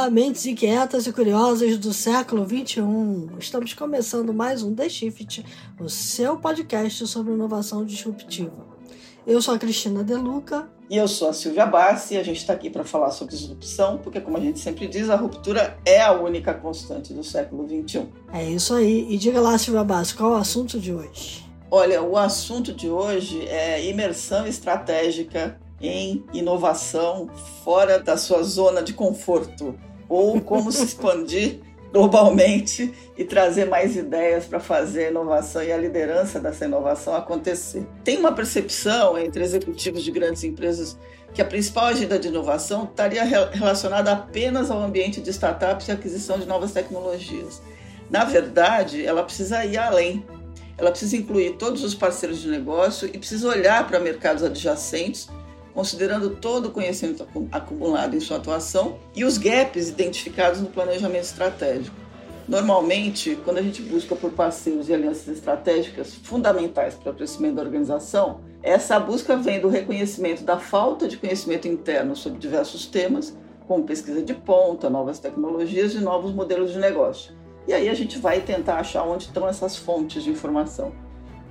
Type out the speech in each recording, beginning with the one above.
Olá, mentes inquietas e curiosas do século XXI. Estamos começando mais um The Shift, o seu podcast sobre inovação disruptiva. Eu sou a Cristina Deluca. E eu sou a Silvia Bassi e a gente está aqui para falar sobre disrupção, porque, como a gente sempre diz, a ruptura é a única constante do século XXI. É isso aí. E diga lá, Silvia Bassi, qual é o assunto de hoje? Olha, o assunto de hoje é imersão estratégica em inovação fora da sua zona de conforto ou como se expandir globalmente e trazer mais ideias para fazer a inovação e a liderança dessa inovação acontecer. Tem uma percepção entre executivos de grandes empresas que a principal agenda de inovação estaria relacionada apenas ao ambiente de startups e aquisição de novas tecnologias. Na verdade, ela precisa ir além. Ela precisa incluir todos os parceiros de negócio e precisa olhar para mercados adjacentes considerando todo o conhecimento acumulado em sua atuação e os gaps identificados no planejamento estratégico. Normalmente, quando a gente busca por parceiros e alianças estratégicas fundamentais para o crescimento da organização, essa busca vem do reconhecimento da falta de conhecimento interno sobre diversos temas, como pesquisa de ponta, novas tecnologias e novos modelos de negócio. E aí a gente vai tentar achar onde estão essas fontes de informação.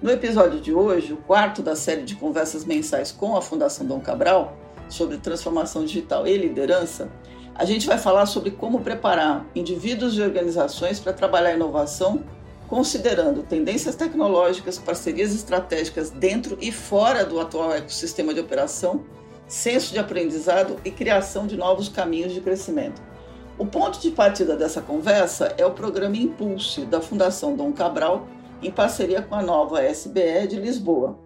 No episódio de hoje, o quarto da série de conversas mensais com a Fundação Dom Cabral sobre transformação digital e liderança, a gente vai falar sobre como preparar indivíduos e organizações para trabalhar inovação, considerando tendências tecnológicas, parcerias estratégicas dentro e fora do atual ecossistema de operação, senso de aprendizado e criação de novos caminhos de crescimento. O ponto de partida dessa conversa é o programa Impulse da Fundação Dom Cabral em parceria com a nova SBE de Lisboa.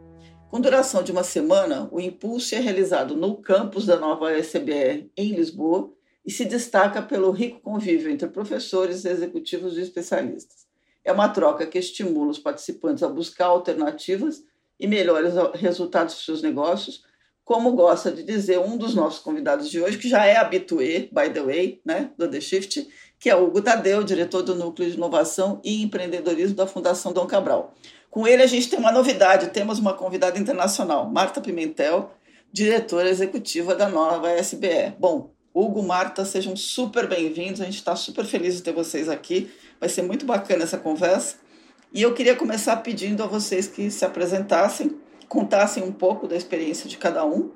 Com duração de uma semana, o Impulso é realizado no campus da nova SBE em Lisboa e se destaca pelo rico convívio entre professores, executivos e especialistas. É uma troca que estimula os participantes a buscar alternativas e melhores resultados para seus negócios, como gosta de dizer um dos nossos convidados de hoje, que já é habitué, by the way, né, do The Shift, que é Hugo Tadeu, diretor do Núcleo de Inovação e Empreendedorismo da Fundação Dom Cabral. Com ele, a gente tem uma novidade: temos uma convidada internacional, Marta Pimentel, diretora executiva da nova SBE. Bom, Hugo, Marta, sejam super bem-vindos. A gente está super feliz de ter vocês aqui. Vai ser muito bacana essa conversa. E eu queria começar pedindo a vocês que se apresentassem, contassem um pouco da experiência de cada um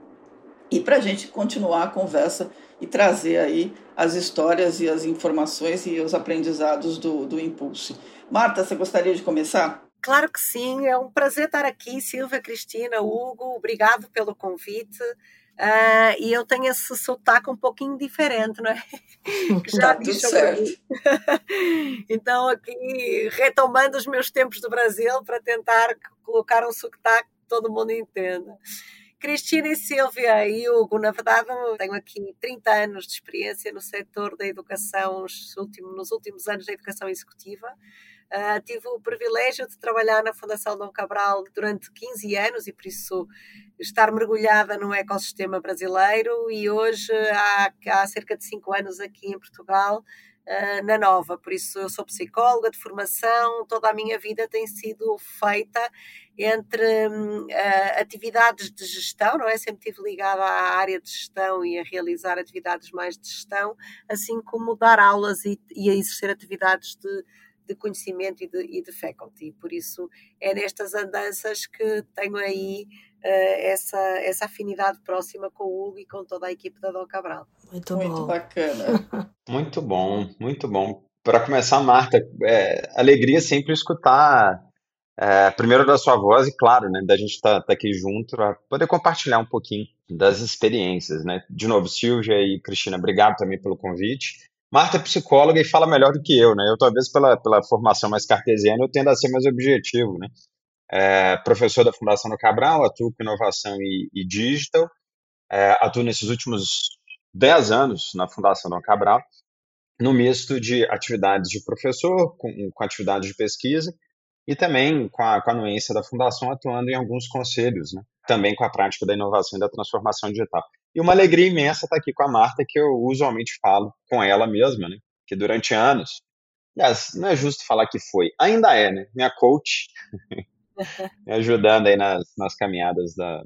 e para a gente continuar a conversa e trazer aí as histórias e as informações e os aprendizados do, do Impulse. Marta, você gostaria de começar? Claro que sim, é um prazer estar aqui, Silvia, Cristina, Hugo, obrigado pelo convite. Uh, e eu tenho esse sotaque um pouquinho diferente, não é? Que já tá certo. então, aqui, retomando os meus tempos do Brasil para tentar colocar um sotaque que todo mundo entenda. Cristina e Silvia e Hugo, na verdade, tenho aqui 30 anos de experiência no setor da educação, nos últimos anos da educação executiva. Uh, tive o privilégio de trabalhar na Fundação Dom Cabral durante 15 anos e por isso estar mergulhada no ecossistema brasileiro e hoje há, há cerca de 5 anos aqui em Portugal uh, na Nova. Por isso eu sou psicóloga de formação, toda a minha vida tem sido feita entre uh, atividades de gestão, não é? Sempre estive ligada à área de gestão e a realizar atividades mais de gestão, assim como dar aulas e, e a exercer atividades de, de conhecimento e de, e de faculty. Por isso é nestas andanças que tenho aí uh, essa, essa afinidade próxima com o Hugo e com toda a equipe da Dom Cabral. Muito, muito bom. bacana. muito bom, muito bom. Para começar, Marta, é, alegria sempre escutar é, primeiro da sua voz e, claro, né, da gente estar tá, tá aqui junto para poder compartilhar um pouquinho das experiências, né? De novo, Silvia e Cristina, obrigado também pelo convite. Marta é psicóloga e fala melhor do que eu, né? Eu, talvez, pela, pela formação mais cartesiana, eu tendo a ser mais objetivo, né? É, professor da Fundação do Cabral, atuo com inovação e, e digital, é, atuo nesses últimos 10 anos na Fundação do Cabral, no misto de atividades de professor com, com atividades de pesquisa e também com a, com a anuência da Fundação atuando em alguns conselhos, né? também com a prática da inovação e da transformação digital. E uma alegria imensa estar aqui com a Marta, que eu usualmente falo com ela mesma, né? que durante anos, aliás, não é justo falar que foi, ainda é, né? minha coach, me ajudando aí nas, nas caminhadas da,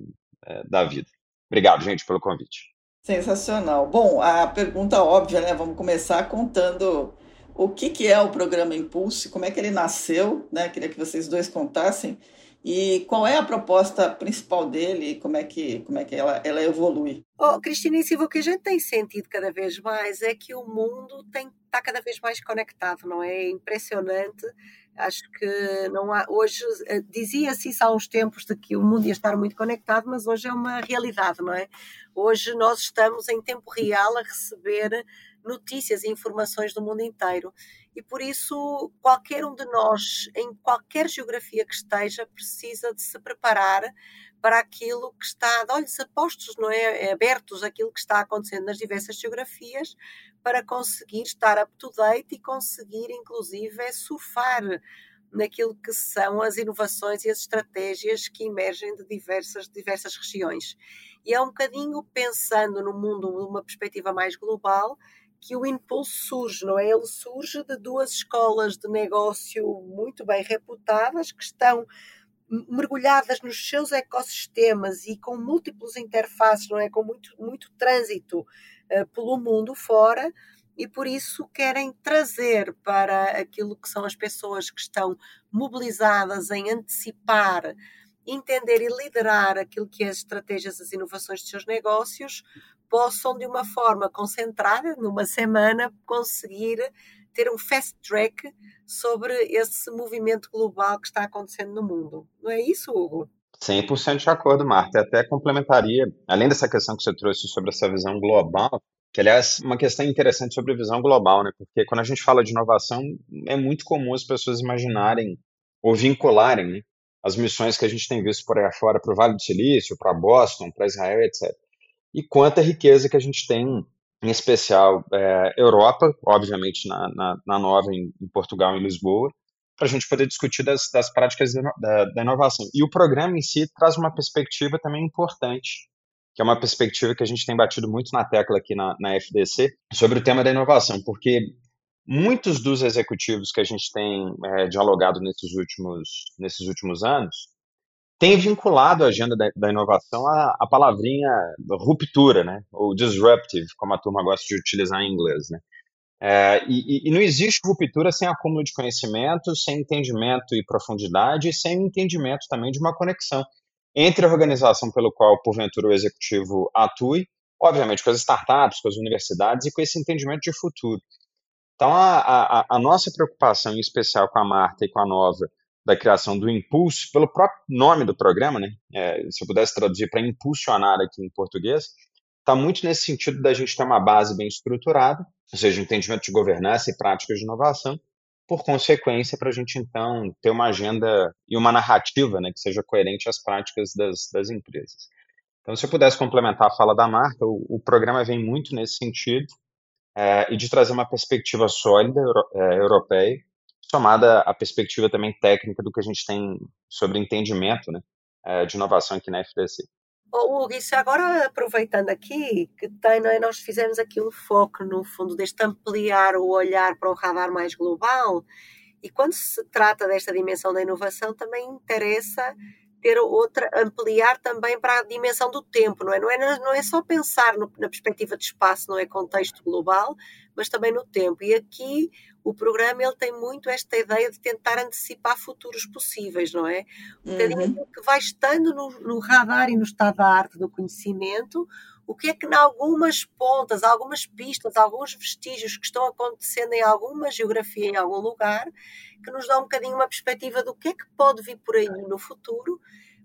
é, da vida. Obrigado, gente, pelo convite. Sensacional. Bom, a pergunta óbvia, né? Vamos começar contando o que, que é o programa Impulse, como é que ele nasceu, né? Queria que vocês dois contassem. E qual é a proposta principal dele e como é que, como é que ela, ela evolui? Oh, Cristina e Silva, o que a gente tem sentido cada vez mais é que o mundo está cada vez mais conectado, não é? é impressionante. Acho que não há. Hoje eh, dizia-se isso há uns tempos de que o mundo ia estar muito conectado, mas hoje é uma realidade, não é? Hoje nós estamos em tempo real a receber notícias e informações do mundo inteiro. E por isso, qualquer um de nós, em qualquer geografia que esteja, precisa de se preparar para aquilo que está de olhos apostos, não é? é abertos aquilo que está acontecendo nas diversas geografias, para conseguir estar up to date e conseguir, inclusive, surfar naquilo que são as inovações e as estratégias que emergem de diversas, diversas regiões. E é um bocadinho pensando no mundo de uma perspectiva mais global que o impulso surge, não é? Ele surge de duas escolas de negócio muito bem reputadas que estão mergulhadas nos seus ecossistemas e com múltiplos interfaces, não é? Com muito, muito trânsito uh, pelo mundo fora e por isso querem trazer para aquilo que são as pessoas que estão mobilizadas em antecipar, entender e liderar aquilo que as estratégias, as inovações dos seus negócios, possam, de uma forma concentrada, numa semana, conseguir ter um fast track sobre esse movimento global que está acontecendo no mundo. Não é isso, Hugo? 100% de acordo, Marta. Até complementaria, além dessa questão que você trouxe sobre essa visão global, que aliás uma questão interessante sobre visão global, né? Porque quando a gente fala de inovação, é muito comum as pessoas imaginarem ou vincularem né, as missões que a gente tem visto por aí fora para o Vale do Silício, para Boston, para Israel, etc e quanta riqueza que a gente tem, em especial é, Europa, obviamente na, na, na Nova, em, em, Portugal, em Lisboa, para a gente poder discutir das, das práticas da, da inovação. E o programa em si traz uma perspectiva também importante, que é uma perspectiva que a gente tem batido muito na tecla aqui na, na FDC, sobre o tema da inovação, porque muitos dos executivos que a gente tem é, dialogado nesses últimos, nesses últimos anos tem vinculado a agenda da, da inovação à, à, palavrinha ruptura, né? Ou disruptive, como a turma gosta de utilizar em inglês, né? É, e, e, não existe ruptura sem acúmulo de conhecimento, sem entendimento e profundidade, e sem entendimento também de uma conexão entre a organização pelo qual, porventura, o executivo atue, obviamente com as startups, com as universidades e com esse entendimento de futuro. Então, a, a, a nossa preocupação, em especial com a Marta e com a Nova, da criação do impulso, pelo próprio nome do programa, né? É, se eu pudesse traduzir para impulsionar aqui em português, está muito nesse sentido da gente ter uma base bem estruturada, ou seja, entendimento de governança e práticas de inovação, por consequência, para a gente então ter uma agenda e uma narrativa né, que seja coerente às práticas das, das empresas. Então, se eu pudesse complementar a fala da Marta, o, o programa vem muito nesse sentido é, e de trazer uma perspectiva sólida euro, é, europeia somada à perspectiva também técnica do que a gente tem sobre entendimento né, eh, de inovação aqui na FDC. Oh, Hugo, isso agora aproveitando aqui, que tem, é, nós fizemos aqui um foco no fundo deste ampliar o olhar para o radar mais global, e quando se trata desta dimensão da inovação, também interessa ter outra, ampliar também para a dimensão do tempo, não é? Não é, não é só pensar no, na perspectiva de espaço, não é contexto global, mas também no tempo. E aqui o programa ele tem muito esta ideia de tentar antecipar futuros possíveis, não é? Um uhum. que vai estando no, no radar e no estado da arte do conhecimento, o que é que, em algumas pontas, algumas pistas, alguns vestígios que estão acontecendo em alguma geografia, em algum lugar, que nos dá um bocadinho uma perspectiva do que é que pode vir por aí no futuro,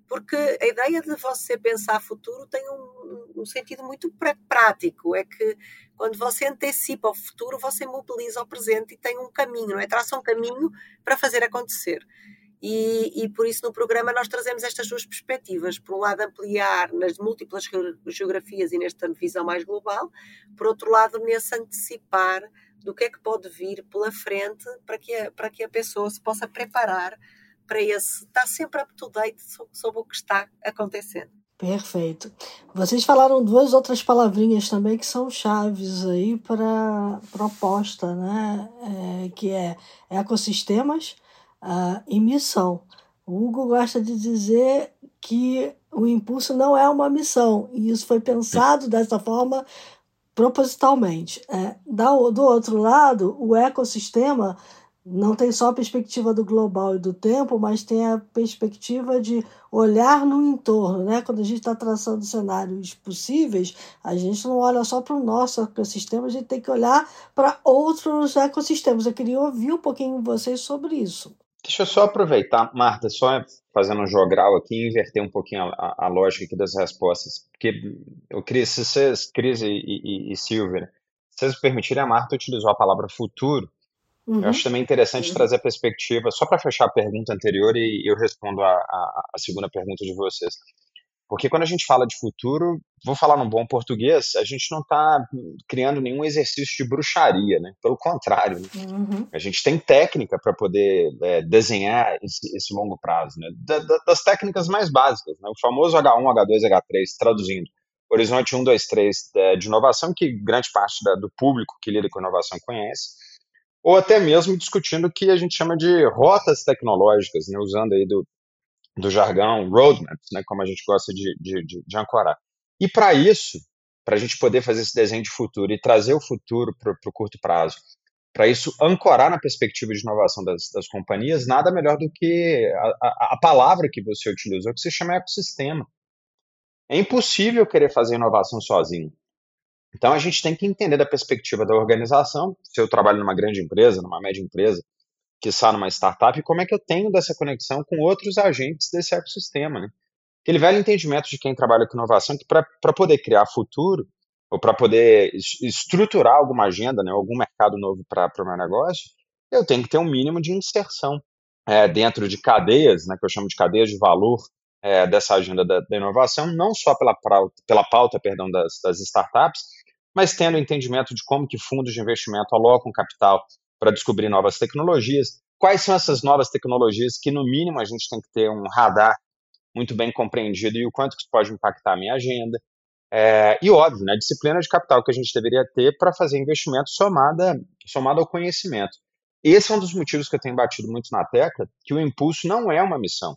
porque a ideia de você pensar futuro tem um, um sentido muito prático, é que quando você antecipa o futuro, você mobiliza o presente e tem um caminho, não é? Traça um caminho para fazer acontecer. E, e, por isso no programa nós trazemos estas duas perspectivas. Por um lado, ampliar nas múltiplas geografias e nesta visão mais global, por outro lado, nesse antecipar do que é que pode vir pela frente para que a, para que a pessoa se possa preparar para esse, estar sempre up to date sobre, sobre o que está acontecendo. Perfeito. Vocês falaram duas outras palavrinhas também que são chaves aí para proposta, né? É, que é ecossistemas uh, e missão. O Hugo gosta de dizer que o impulso não é uma missão, e isso foi pensado dessa forma propositalmente. É, do outro lado, o ecossistema não tem só a perspectiva do global e do tempo, mas tem a perspectiva de olhar no entorno. Né? Quando a gente está traçando cenários possíveis, a gente não olha só para o nosso ecossistema, a gente tem que olhar para outros ecossistemas. Eu queria ouvir um pouquinho vocês sobre isso. Deixa eu só aproveitar, Marta, só fazendo um jogral aqui e inverter um pouquinho a, a, lógica aqui das respostas. Porque, eu Cris, se vocês, Cris e, e, e Silvia, se vocês permitirem, a Marta utilizou a palavra futuro, Uhum. Eu acho também interessante uhum. trazer a perspectiva, só para fechar a pergunta anterior e eu respondo a, a, a, segunda pergunta de vocês. Porque quando a gente fala de futuro, vou falar num bom português, a gente não está criando nenhum exercício de bruxaria, né? Pelo contrário, né? uhum. a gente tem técnica para poder é, desenhar esse, esse, longo prazo, né? Da, da, das técnicas mais básicas, né? O famoso H1, H2, H3, traduzindo. Horizonte 1, 2, 3 é, de inovação, que grande parte da, do público que lida com inovação conhece ou até mesmo discutindo o que a gente chama de rotas tecnológicas, né, usando aí do, do jargão roadmaps, né, como a gente gosta de, de, de, de ancorar. E para isso, para a gente poder fazer esse desenho de futuro e trazer o futuro para o curto prazo, para isso ancorar na perspectiva de inovação das, das companhias, nada melhor do que a, a, a, palavra que você utilizou, que se chama ecossistema. É impossível querer fazer inovação sozinho. Então a gente tem que entender da perspectiva da organização, se eu trabalho numa grande empresa, numa média empresa, que está numa startup, como é que eu tenho dessa conexão com outros agentes desse ecossistema, né? Aquele velho entendimento de quem trabalha com inovação que para poder criar futuro, ou para poder estruturar alguma agenda, né, algum mercado novo para o meu negócio, eu tenho que ter um mínimo de inserção é, dentro de cadeias, né, que eu chamo de cadeias de valor é, dessa agenda da, da, inovação, não só pela, pela pauta perdão, das, das startups, mas tendo entendimento de como que fundos de investimento alocam capital para descobrir novas tecnologias, quais são essas novas tecnologias que, no mínimo, a gente tem que ter um radar muito bem compreendido e o quanto que isso pode impactar a minha agenda. É, e, óbvio, né, a disciplina de capital que a gente deveria ter para fazer investimento somada, somado ao conhecimento. Esse é um dos motivos que eu tenho batido muito na tecla, que o impulso não é uma missão.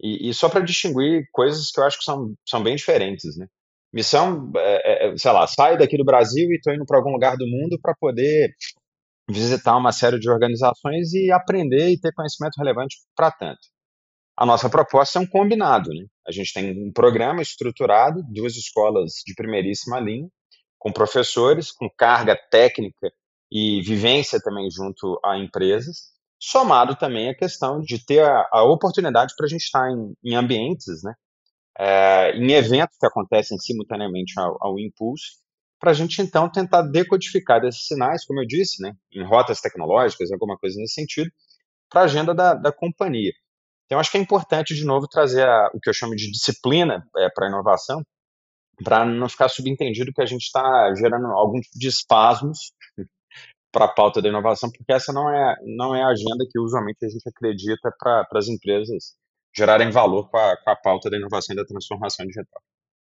E, e só para distinguir coisas que eu acho que são, são bem diferentes, né? Missão, é, é, é, sei lá, saio daqui do Brasil e estou indo para algum lugar do mundo para poder visitar uma série de organizações e aprender e ter conhecimento relevante para tanto. A nossa proposta é um combinado, né? A gente tem um programa estruturado, duas escolas de primeiríssima linha, com professores, com carga técnica e vivência também junto a empresas, somado também a questão de ter a, a oportunidade para a gente estar em, em ambientes, né, é, em eventos que acontecem simultaneamente ao, ao impulso, para a gente então tentar decodificar esses sinais, como eu disse, né, em rotas tecnológicas, alguma coisa nesse sentido, para a agenda da, da companhia. Então, acho que é importante, de novo, trazer a, o que eu chamo de disciplina é, para a inovação, para não ficar subentendido que a gente está gerando algum tipo de espasmos para a pauta da inovação, porque essa não é, não é a agenda que usualmente a gente acredita para as empresas gerarem valor com a, com a pauta da inovação e da transformação digital.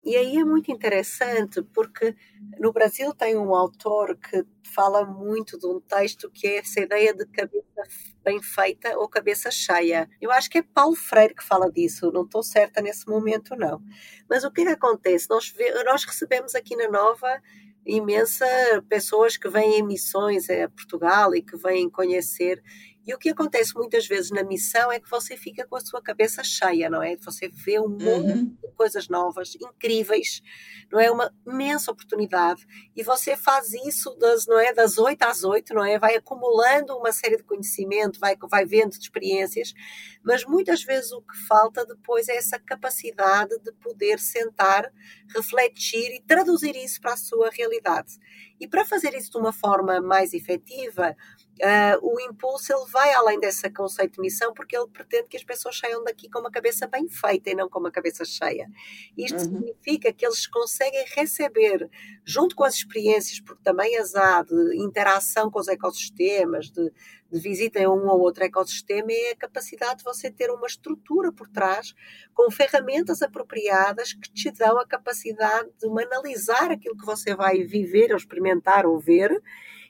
E aí é muito interessante porque no Brasil tem um autor que fala muito de um texto que é essa ideia de cabeça bem feita ou cabeça cheia. Eu acho que é Paulo Freire que fala disso, não estou certa nesse momento não. Mas o que é que acontece? Nós, nós recebemos aqui na Nova imensa pessoas que vêm em missões a Portugal e que vêm conhecer e o que acontece muitas vezes na missão é que você fica com a sua cabeça cheia, não é? Você vê um monte uhum. de coisas novas, incríveis, não é? Uma imensa oportunidade. E você faz isso das, não é? das 8 às 8, não é? Vai acumulando uma série de conhecimento, vai, vai vendo de experiências, mas muitas vezes o que falta depois é essa capacidade de poder sentar, refletir e traduzir isso para a sua realidade. E para fazer isso de uma forma mais efetiva, Uh, o impulso ele vai além desse conceito de missão porque ele pretende que as pessoas saiam daqui com uma cabeça bem feita e não com uma cabeça cheia. Isto uhum. significa que eles conseguem receber, junto com as experiências, porque também as há de interação com os ecossistemas, de, de visita a um ou outro ecossistema, é a capacidade de você ter uma estrutura por trás com ferramentas apropriadas que te dão a capacidade de analisar aquilo que você vai viver ou experimentar ou ver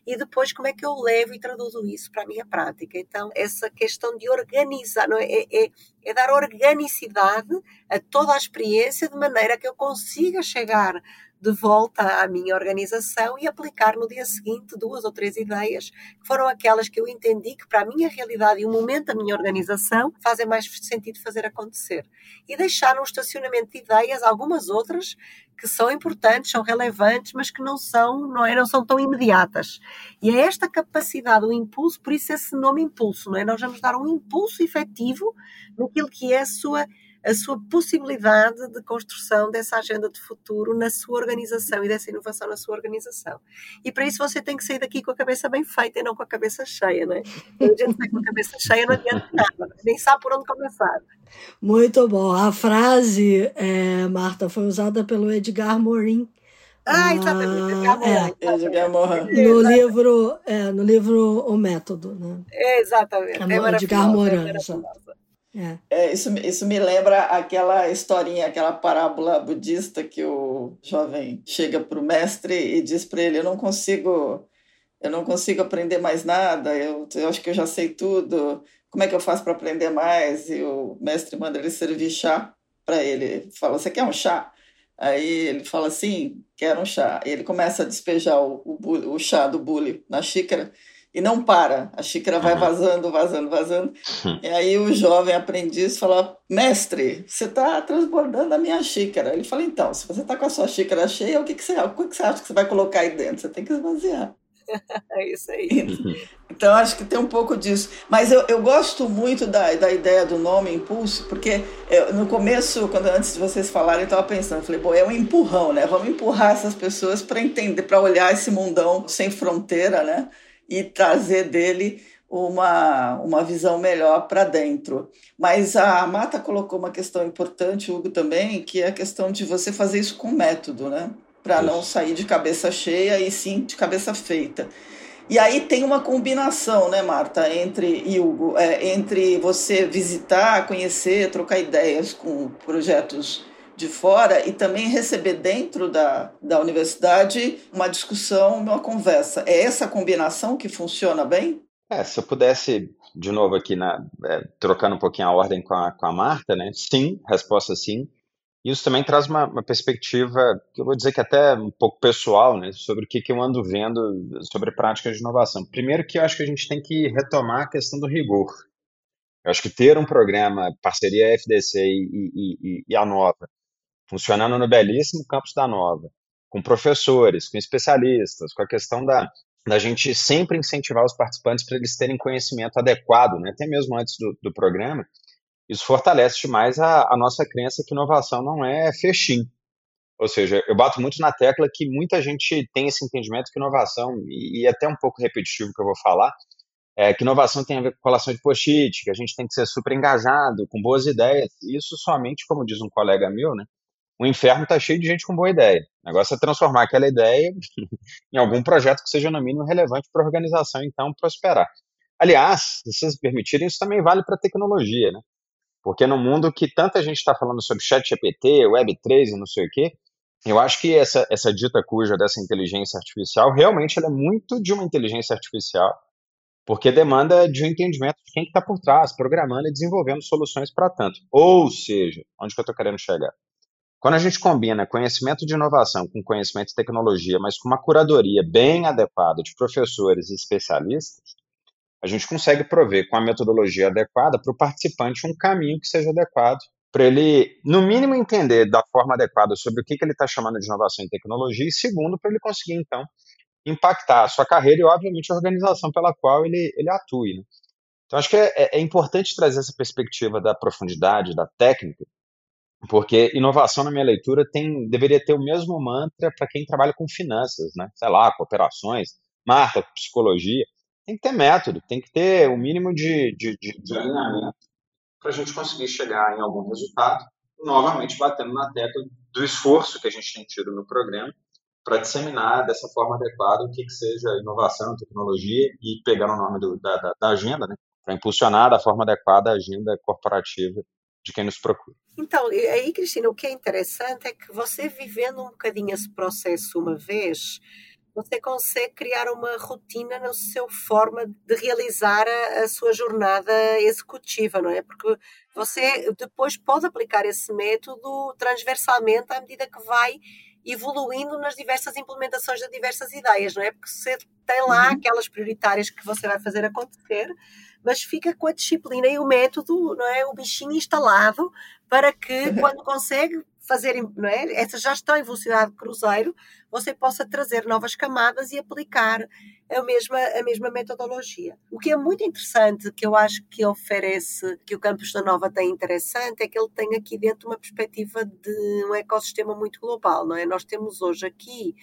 e depois como é que eu levo e traduzo isso para a minha prática. Então, essa questão de organizar, não é? É, é, é dar organicidade a toda a experiência de maneira que eu consiga chegar de volta à minha organização e aplicar no dia seguinte duas ou três ideias que foram aquelas que eu entendi que para a minha realidade e o momento da minha organização fazem mais sentido fazer acontecer. E deixar no estacionamento de ideias algumas outras que são importantes, são relevantes, mas que não são, não, é, não são tão imediatas. E é esta capacidade, o impulso, por isso esse nome impulso, não é? Nós vamos dar um impulso efetivo naquilo que é a sua a sua possibilidade de construção dessa agenda de futuro na sua organização e dessa inovação na sua organização. E para isso você tem que sair daqui com a cabeça bem feita e não com a cabeça cheia, não é? A gente sai com a cabeça cheia não adianta nada, nem sabe por onde começar. Muito bom. A frase, é, Marta, foi usada pelo Edgar Morin. Ah, exatamente. Edgar Morin. É, Edgar Morin. No livro, é, no livro O Método. Né? É, exatamente. É, é Edgar Morin. É é. É, isso, isso me lembra aquela historinha, aquela parábola budista que o jovem chega para o mestre e diz para ele: Eu não consigo, eu não consigo aprender mais nada, eu, eu acho que eu já sei tudo, como é que eu faço para aprender mais? E o mestre manda ele servir chá para ele. Fala: Você quer um chá? Aí ele fala assim: Quero um chá. E ele começa a despejar o, o, o chá do bule na xícara e não para. A xícara vai vazando, vazando, vazando. e aí o jovem aprendiz fala: Mestre, você está transbordando a minha xícara. Ele fala: Então, se você está com a sua xícara cheia, o que, que, você, o que, que você acha que você vai colocar aí dentro? Você tem que esvaziar. É isso aí. Então, acho que tem um pouco disso. Mas eu, eu gosto muito da, da ideia do nome impulso, porque eu, no começo, quando antes de vocês falarem, eu estava pensando, falei, pô, é um empurrão, né? Vamos empurrar essas pessoas para entender, para olhar esse mundão sem fronteira, né? E trazer dele uma, uma visão melhor para dentro. Mas a Mata colocou uma questão importante, Hugo, também, que é a questão de você fazer isso com método, né? Para não sair de cabeça cheia e sim de cabeça feita. E aí tem uma combinação, né, Marta, entre e Hugo, é, entre você visitar, conhecer, trocar ideias com projetos de fora e também receber dentro da, da universidade uma discussão, uma conversa. É essa combinação que funciona bem? É, se eu pudesse, de novo aqui, na, é, trocando um pouquinho a ordem com a, com a Marta, né? Sim, resposta sim. Isso também traz uma, uma, perspectiva, que eu vou dizer que até um pouco pessoal, né, sobre o que, que eu ando vendo sobre práticas de inovação. Primeiro que eu acho que a gente tem que retomar a questão do rigor. Eu acho que ter um programa, parceria FDC e, e, e a Nova, funcionando no belíssimo campus da Nova, com professores, com especialistas, com a questão da, da gente sempre incentivar os participantes para eles terem conhecimento adequado, né? até mesmo antes do, do programa, isso fortalece demais a, a nossa crença que inovação não é fechim. Ou seja, eu bato muito na tecla que muita gente tem esse entendimento que inovação, e, e é até um pouco repetitivo que eu vou falar, é, que inovação tem a ver com colação de post-it, que a gente tem que ser super engajado, com boas ideias. Isso somente, como diz um colega meu, né, o inferno está cheio de gente com boa ideia. O negócio é transformar aquela ideia em algum projeto que seja, no mínimo, relevante para a organização, então, prosperar. Aliás, se vocês permitirem, isso também vale para a tecnologia, né? Porque no mundo que tanta gente está falando sobre chat GPT, Web3 e não sei o quê, eu acho que essa, essa dita cuja dessa inteligência artificial, realmente ela é muito de uma inteligência artificial, porque demanda de um entendimento de quem está por trás, programando e desenvolvendo soluções para tanto. Ou seja, onde que eu estou querendo chegar? Quando a gente combina conhecimento de inovação com conhecimento de tecnologia, mas com uma curadoria bem adequada de professores e especialistas, a gente consegue prover com a metodologia adequada para o participante um caminho que seja adequado para ele, no mínimo, entender da forma adequada sobre o que, que ele está chamando de inovação em tecnologia, e segundo, para ele conseguir, então, impactar a sua carreira e, obviamente, a organização pela qual ele, ele. Né? Então, acho que é, é, é importante trazer essa perspectiva da profundidade, da técnica, porque inovação, na minha leitura, tem, deveria ter o mesmo mantra para quem trabalha com finanças, né? Sei lá, cooperações, marca, psicologia. Tem que ter método, tem que ter o um mínimo de, de, de, de alinhamento para a gente conseguir chegar em algum resultado, novamente batendo na tecla do esforço que a gente tem tido no programa para disseminar dessa forma adequada o que, que seja inovação, tecnologia e pegar o nome do, da, da, da agenda, né? Para impulsionar da forma adequada a agenda corporativa de quem nos procura. Então, aí, Cristina, o que é interessante é que você vivendo um bocadinho esse processo uma vez, você consegue criar uma rotina na sua forma de realizar a, a, sua jornada executiva, não é? Porque você depois pode aplicar esse método transversalmente à medida que vai evoluindo nas diversas implementações de diversas ideias, não é? Porque você tem lá uhum. aquelas prioritárias que você vai fazer acontecer, mas fica com a disciplina e o método, não é? O bichinho instalado para que quando consegue fazer, não é? Essa gestão em velocidade de cruzeiro, você possa trazer novas camadas e aplicar a mesma, a mesma metodologia. O que é muito interessante, que eu acho que oferece, que o Campus da Nova tem interessante, é que ele tem aqui dentro uma perspectiva de um ecossistema muito global, não é? Nós temos hoje aqui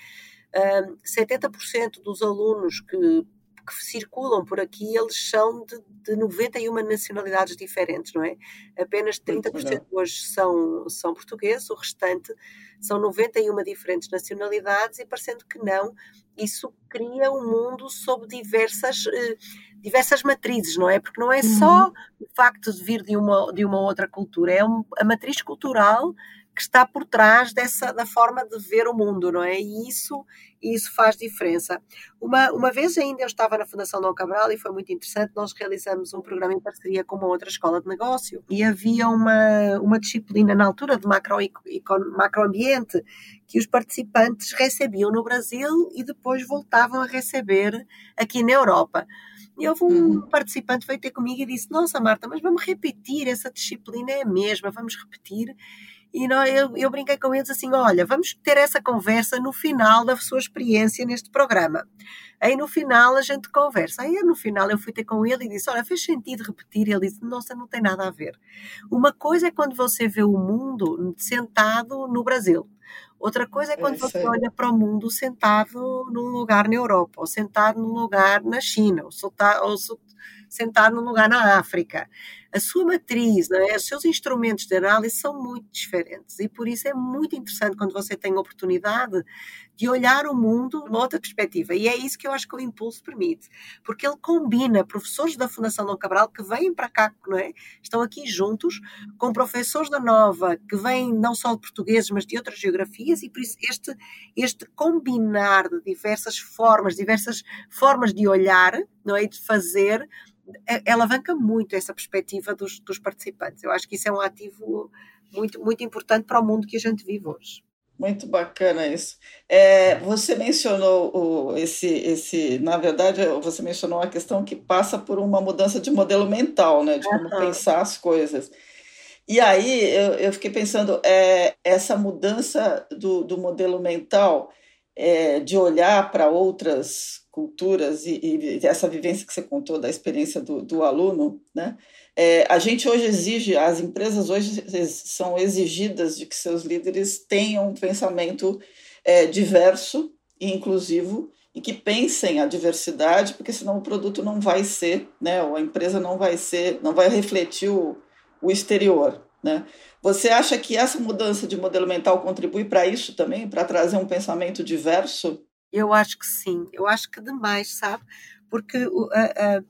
um, 70% dos alunos que que circulam por aqui, eles são de, de 91 nacionalidades diferentes, não é? Apenas 30% hoje são, são portugueses, o restante são 91 diferentes nacionalidades e parecendo que não, isso cria um mundo sob diversas, eh, diversas matrizes, não é? Porque não é só uhum. o facto de vir de uma, de uma outra cultura, é um, a matriz cultural que está por trás dessa da forma de ver o mundo, não é? E isso isso faz diferença. Uma, uma vez ainda eu estava na Fundação Dom Cabral e foi muito interessante, nós realizamos um programa em parceria com uma outra escola de negócio e havia uma, uma disciplina na altura de macro, macroambiente que os participantes recebiam no Brasil e depois voltavam a receber aqui na Europa. E houve um uhum. participante veio ter comigo e disse: Nossa, Marta, mas vamos repetir, essa disciplina é a mesma, vamos repetir. E nós, eu, eu brinquei com eles assim: olha, vamos ter essa conversa no final da sua experiência neste programa. Aí no final a gente conversa. Aí no final eu fui ter com ele e disse: Olha, fez sentido repetir? Ele disse: Nossa, não tem nada a ver. Uma coisa é quando você vê o mundo sentado no Brasil. Outra coisa é quando é você olha para o mundo sentado num lugar na Europa, ou sentado num lugar na China, ou, ou sentado num lugar na África a sua matriz, é? os seus instrumentos de análise são muito diferentes e por isso é muito interessante quando você tem a oportunidade de olhar o mundo numa outra perspectiva. E é isso que eu acho que o Impulso permite, porque ele combina professores da Fundação Dom Cabral que vêm para cá, não é? estão aqui juntos, com professores da Nova que vêm não só de portugueses, mas de outras geografias, e por isso este, este combinar de diversas formas, diversas formas de olhar não é? e de fazer alavanca muito essa perspectiva dos, dos participantes. Eu acho que isso é um ativo muito, muito importante para o mundo que a gente vive hoje. Muito bacana isso. É, você mencionou o, esse, esse, na verdade, você mencionou uma questão que passa por uma mudança de modelo mental, né, de como uhum. pensar as coisas. E aí eu, eu fiquei pensando, é, essa mudança do, do modelo mental, é, de olhar para outras culturas e, e, essa vivência que você contou da experiência do, do aluno, né? É, a gente hoje exige, as empresas hoje são exigidas de que seus líderes tenham um pensamento é, diverso e inclusivo e que pensem a diversidade, porque senão o produto não vai ser, né? Ou a empresa não vai ser, não vai refletir o, o exterior, né? Você acha que essa mudança de modelo mental contribui para isso também, para trazer um pensamento diverso eu acho que sim, eu acho que demais, sabe? Porque o, a, a,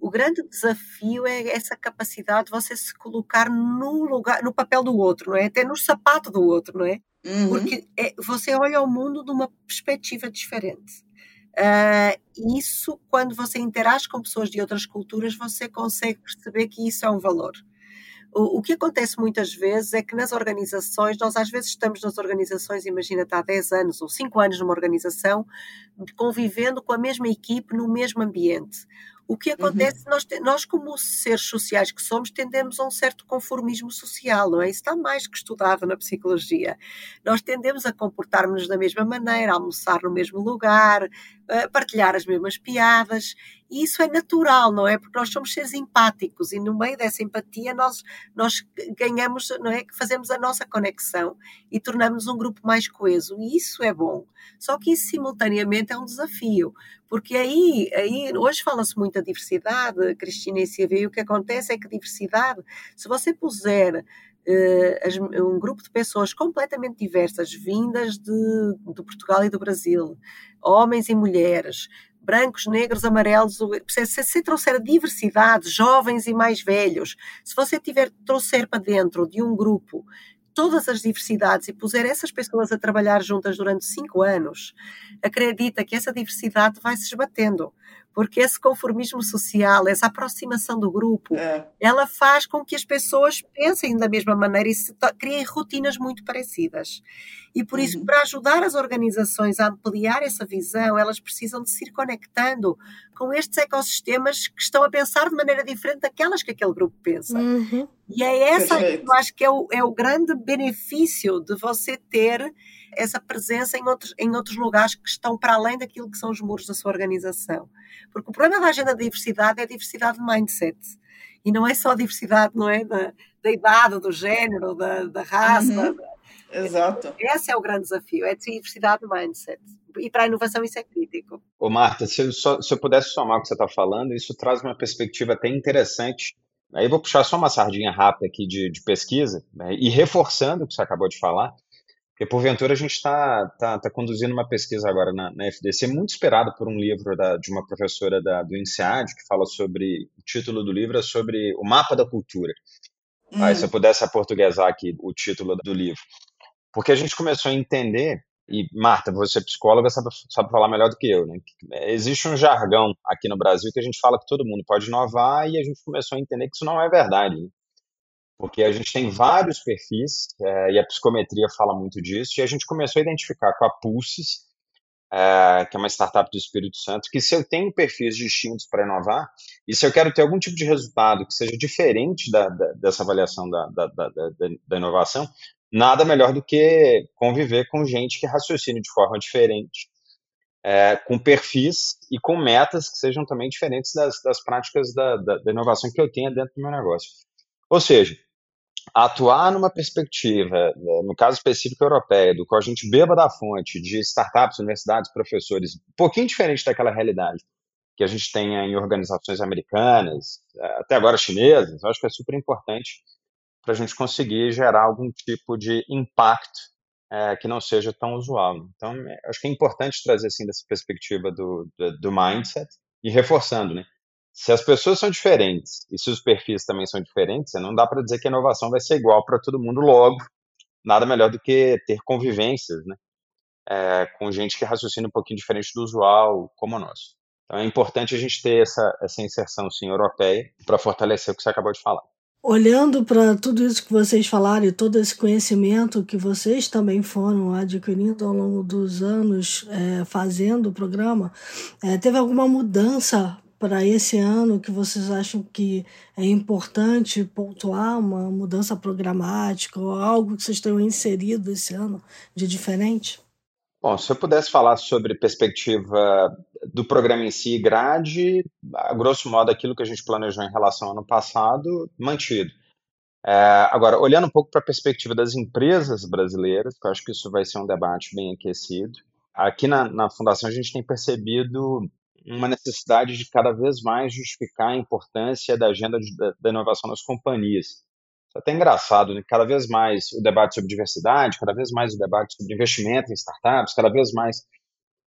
o grande desafio é essa capacidade de você se colocar no lugar, no papel do outro, não é? Até no sapato do outro, não é? Uhum. Porque é, você olha o mundo de uma perspectiva diferente. Uh, isso, quando você interage com pessoas de outras culturas, você consegue perceber que isso é um valor. O, o, que acontece muitas vezes é que nas organizações, nós às vezes estamos nas organizações, imagina, há 10 anos ou 5 anos numa organização, convivendo com a mesma equipe no mesmo ambiente. O que uhum. acontece, uhum. nós, nós, como seres sociais que somos, tendemos a um certo conformismo social, não é? Isso está mais que estudado na psicologia. Nós tendemos a comportar-nos da mesma maneira, a almoçar no mesmo lugar, partilhar as mesmas piadas, e isso é natural, não é? Porque nós somos seres empáticos e no meio dessa empatia nós, nós ganhamos, não é? Que fazemos a nossa conexão e tornamos um grupo mais coeso, e isso é bom. Só que isso simultaneamente é um desafio, porque aí, aí hoje fala-se muito da diversidade, Cristina e Silvia, e o que acontece é que diversidade, se você puser um grupo de pessoas completamente diversas, vindas de, de Portugal e do Brasil, homens e mulheres, brancos, negros, amarelos, se você trouxer diversidade, jovens e mais velhos, se você tiver trouxer para dentro de um grupo todas as diversidades e puser essas pessoas a trabalhar juntas durante cinco anos, acredita que essa diversidade vai se esbatendo porque esse conformismo social, essa aproximação do grupo, é. ela faz com que as pessoas pensem da mesma maneira e se criem rotinas muito parecidas. E por isso, uhum. para ajudar as organizações a ampliar essa visão, elas precisam de se ir conectando com estes ecossistemas que estão a pensar de maneira diferente daquelas que aquele grupo pensa. Uhum. E é essa que eu acho que é o, é o grande benefício de você ter essa presença em outros, em outros lugares que estão para além daquilo que são os muros da sua organização. Porque o problema da agenda da diversidade é a diversidade de mindset. E não é só a diversidade, não é? Da, da idade, do género, da, da raça. Uhum. Da, Exato. Esse é o grande desafio, é a diversidade de mindset. E para a inovação isso é crítico. Ô Marta, se eu, só, se eu pudesse somar o que você está falando, isso traz uma perspectiva até interessante. Aí eu vou puxar só uma sardinha rápida aqui de, de pesquisa, né, e reforçando o que você acabou de falar, porque, porventura, a gente está tá, tá conduzindo uma pesquisa agora na, na FDC, muito esperada por um livro da, de uma professora da, do INSEAD, que fala sobre. O título do livro é sobre o mapa da cultura. Hum. Aí, se eu pudesse aportuguesar aqui o título do livro. Porque a gente começou a entender, e Marta, você é psicóloga, sabe, sabe falar melhor do que eu, né? Existe um jargão aqui no Brasil que a gente fala que todo mundo pode inovar, e a gente começou a entender que isso não é verdade. Né? Porque a gente tem vários perfis, é, e a psicometria fala muito disso, e a gente começou a identificar com a Pulses, é, que é uma startup do Espírito Santo, que se eu tenho perfis distintos para inovar, e se eu quero ter algum tipo de resultado que seja diferente da, da, dessa avaliação da, da, inovação, nada melhor do que conviver com gente que raciocine de forma diferente, é, com perfis e com metas que sejam também diferentes das, das práticas da, da inovação que eu tenho dentro do meu negócio. Ou seja, atuar numa perspectiva, né, no caso específico europeia, do qual a gente beba da fonte de startups, universidades, professores, um pouquinho diferente daquela realidade que a gente tem em organizações americanas, é, até agora chinesas, eu acho que é super importante para a gente conseguir gerar algum tipo de impacto é, que não seja tão usual. Então, é, acho que é importante trazer assim dessa perspectiva do, do, do mindset e reforçando, né? Se as pessoas são diferentes e se os perfis também são diferentes, não dá para dizer que a inovação vai ser igual para todo mundo logo. Nada melhor do que ter convivências, né? É, com gente que raciocina um pouquinho diferente do usual, como nós. Então é importante a gente ter essa, essa inserção sim, europeia para fortalecer o que você acabou de falar. Olhando para tudo isso que vocês falaram e todo esse conhecimento que vocês também foram adquirindo ao longo dos anos é, fazendo o programa, é, teve alguma mudança para esse ano que vocês acham que é importante pontuar uma mudança programática ou algo que vocês tenham inserido esse ano de diferente? Bom, se eu pudesse falar sobre perspectiva do programa em si, grade, a grosso modo aquilo que a gente planejou em relação ao ano passado, mantido. É, agora, olhando um pouco para a perspectiva das empresas brasileiras, que eu acho que isso vai ser um debate bem aquecido, aqui na, na Fundação a gente tem percebido uma necessidade de cada vez mais justificar a importância da agenda de, da, da, inovação nas companhias. É até engraçado, né? cada vez mais o debate sobre diversidade, cada vez mais o debate sobre investimento em startups, cada vez mais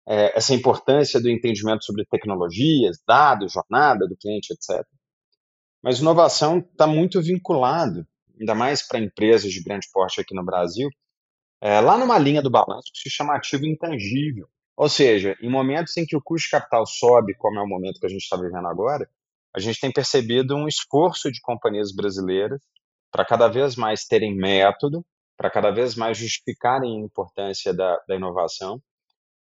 é, essa importância do entendimento sobre tecnologias, dados, jornada do cliente, etc. Mas inovação está muito vinculado, ainda mais para empresas de grande porte aqui no Brasil, é, lá numa linha do balanço que se chama ativo intangível. Ou seja, em momentos em que o custo de capital sobe, como é o momento que a gente está vivendo agora, a gente tem percebido um esforço de companhias brasileiras para cada vez mais terem método, para cada vez mais justificarem a importância da, da inovação,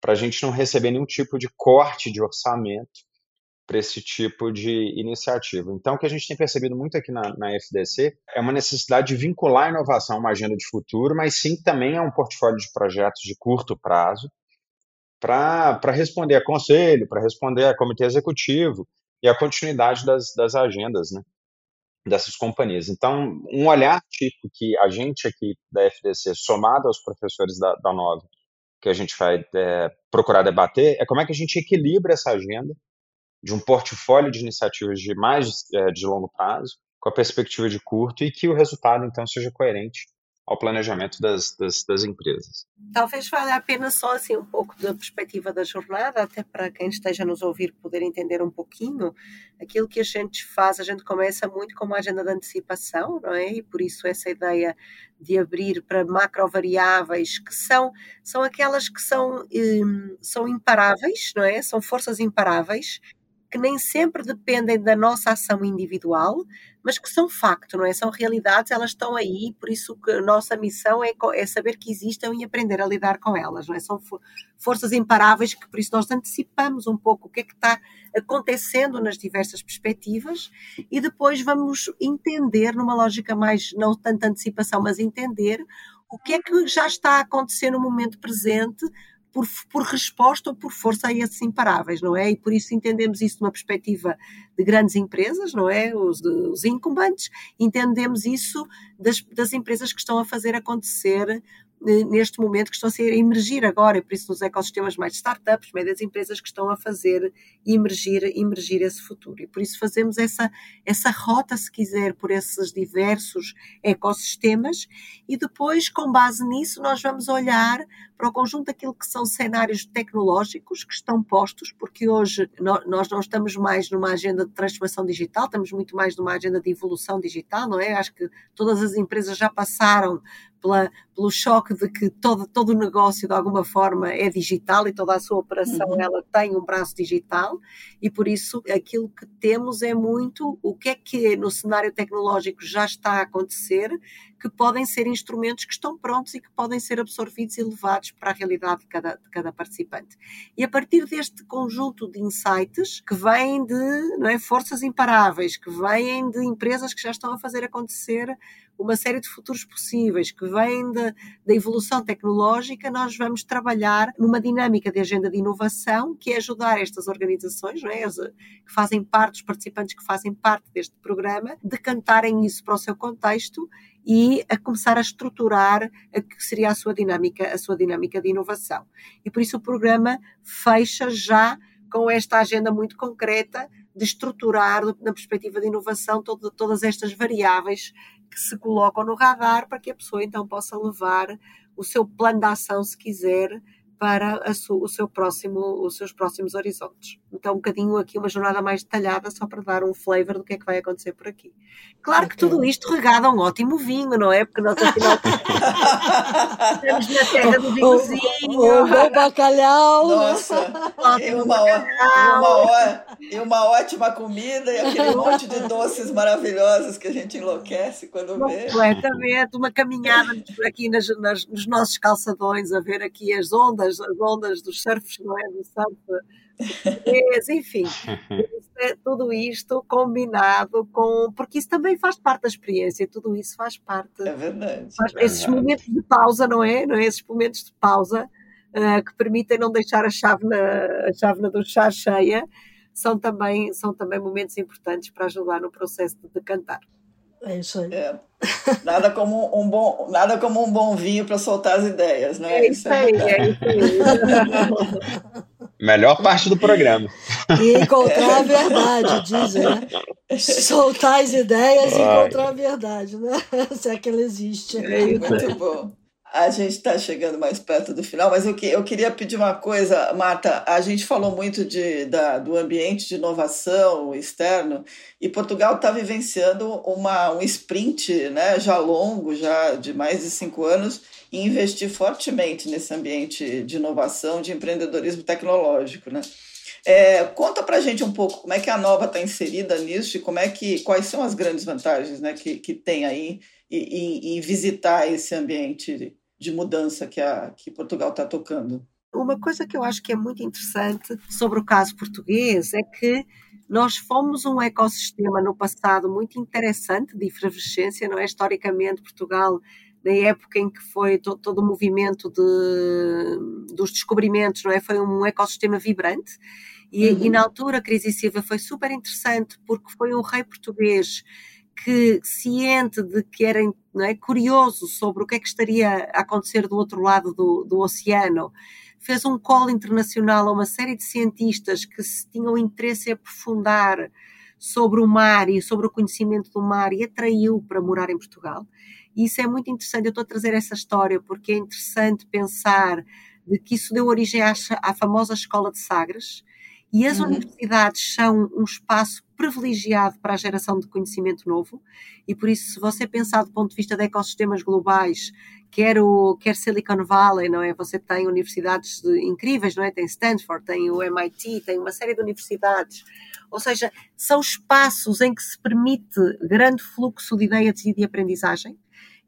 para a gente não receber nenhum tipo de corte de orçamento para esse tipo de iniciativa. Então, o que a gente tem percebido muito aqui na, na FDC é uma necessidade de vincular a inovação a uma agenda de futuro, mas sim também a um portfólio de projetos de curto prazo, para responder a conselho, para responder a comitê executivo e a continuidade das, das agendas né, dessas companhias. Então, um olhar tipo que a gente aqui da FDC, somado aos professores da, da Nova, que a gente vai é, procurar debater, é como é que a gente equilibra essa agenda de um portfólio de iniciativas de mais é, de longo prazo com a perspectiva de curto e que o resultado, então, seja coerente ao planejamento das, das, das, empresas. Talvez valha a pena só assim um pouco da perspectiva da jornada, até para quem esteja a nos ouvir poder entender um pouquinho aquilo que a gente faz. A gente começa muito com uma agenda de antecipação, não é? E por isso essa ideia de abrir para macrovariáveis que são, são aquelas que são, hum, são imparáveis, não é? São forças imparáveis que nem sempre dependem da nossa ação individual, mas que são facto, não é? São realidades, elas estão aí, por isso que a nossa missão é, é saber que existem e aprender a lidar com elas, não é? São forças imparáveis que, por isso, nós antecipamos um pouco o que é que está acontecendo nas diversas perspectivas e depois vamos entender, numa lógica mais, não tanta antecipação, mas entender o que é que já está a acontecer no momento presente por, por resposta ou por força a esses imparáveis, não é? E por isso entendemos isso numa perspectiva de grandes empresas, não é? Os, os incumbentes, entendemos isso das, das empresas que estão a fazer acontecer neste momento que estão a a emergir agora, por isso nos ecossistemas mais startups, médias empresas que estão a fazer emergir, emergir esse futuro. E por isso fazemos essa, essa rota, se quiser, por esses diversos ecossistemas, e depois, com base nisso, nós vamos olhar para o conjunto daquilo que são cenários tecnológicos que estão postos, porque hoje nós não estamos mais numa agenda de transformação digital, estamos muito mais numa agenda de evolução digital, não é? Acho que todas as empresas já passaram pela, pelo choque de que todo, todo o negócio de alguma forma é digital e toda a sua operação uhum. ela tem um braço digital e por isso aquilo que temos é muito o que é que no cenário tecnológico já está a acontecer que podem ser instrumentos que estão prontos e que podem ser absorvidos e levados para a realidade de cada, de cada participante. E a partir deste conjunto de insights que vêm de não é, forças imparáveis, que vêm de empresas que já estão a fazer acontecer uma série de futuros possíveis que vêm da, evolução tecnológica, nós vamos trabalhar numa dinâmica de agenda de inovação que é ajudar estas organizações, é? que fazem parte, os participantes que fazem parte deste programa, decantarem isso para o seu contexto e a começar a estruturar a que seria a sua dinâmica, a sua dinâmica de inovação. E por isso o programa fecha já com esta agenda muito concreta de estruturar na perspectiva de inovação todo, todas estas variáveis que se colocam no radar para que a pessoa então possa levar o seu plano de ação, se quiser, para o seu próximo, os seus próximos horizontes. Então, um bocadinho aqui uma jornada mais detalhada, só para dar um flavor do que é que vai acontecer por aqui. Claro que tudo isto regado a um ótimo vinho, não é? Porque nós afinal estamos na terra do vinhozinho. O, bom bacalhau. Nossa, e uma, bacalhau. Uma, e uma ótima comida e aquele monte de doces maravilhosos que a gente enlouquece quando vê. Completamente, uma caminhada aqui nas, nas, nos nossos calçadões, a ver aqui as ondas, as ondas dos surfs, não é? Do surf enfim, é tudo isto combinado com. Porque isso também faz parte da experiência, tudo isso faz parte. É verdade. Faz, é esses verdade. momentos de pausa, não é? Não é? Esses momentos de pausa uh, que permitem não deixar a chávena, a chávena do chá cheia são também, são também momentos importantes para ajudar no processo de decantar. É isso aí. É. Nada como um bom, nada como um bom vinho para soltar as ideias, né? É isso aí, é isso aí. Melhor parte do programa. E encontrar a verdade, dizem, né? Soltar as ideias e encontrar a verdade, né? Se é que ela existe. É muito bom. A gente está chegando mais perto do final, mas eu, que, eu queria pedir uma coisa, Marta. A gente falou muito de, da, do ambiente de inovação externo e Portugal está vivenciando uma, um sprint né, já longo, já de mais de cinco anos, e investir fortemente nesse ambiente de inovação, de empreendedorismo tecnológico. Né? É, conta para a gente um pouco como é que a Nova está inserida nisso e como é que, quais são as grandes vantagens né, que, que tem aí em, em visitar esse ambiente de mudança que, a, que Portugal está tocando. Uma coisa que eu acho que é muito interessante sobre o caso português é que nós fomos um ecossistema no passado muito interessante de efervescência, não é? Historicamente, Portugal, na época em que foi todo, todo o movimento de, dos descobrimentos, não é? Foi um ecossistema vibrante. E, uhum. e na altura, a crise Silva foi super interessante porque foi um rei português que, ciente de que era é, curioso sobre o que é que estaria a acontecer do outro lado do, do oceano, fez um call internacional a uma série de cientistas que tinham interesse em aprofundar sobre o mar e sobre o conhecimento do mar e atraiu para morar em Portugal. E isso é muito interessante. Eu estou a trazer essa história porque é interessante pensar de que isso deu origem à, à famosa Escola de Sagres, e as uhum. universidades são um espaço privilegiado para a geração de conhecimento novo, e por isso, se você pensar do ponto de vista de ecossistemas globais, quer, o, quer Silicon Valley, não é? Você tem universidades de, incríveis, não é? Tem Stanford, tem o MIT, tem uma série de universidades. Ou seja, são espaços em que se permite grande fluxo de ideias e de aprendizagem,